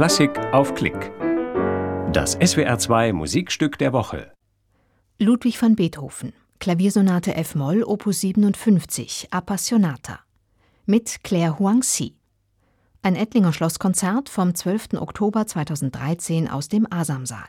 Klassik auf Klick. Das SWR2 Musikstück der Woche. Ludwig van Beethoven, Klaviersonate F-Moll, Opus 57, Appassionata. Mit Claire Huangxi. Ein Ettlinger Schlosskonzert vom 12. Oktober 2013 aus dem Asamsaal.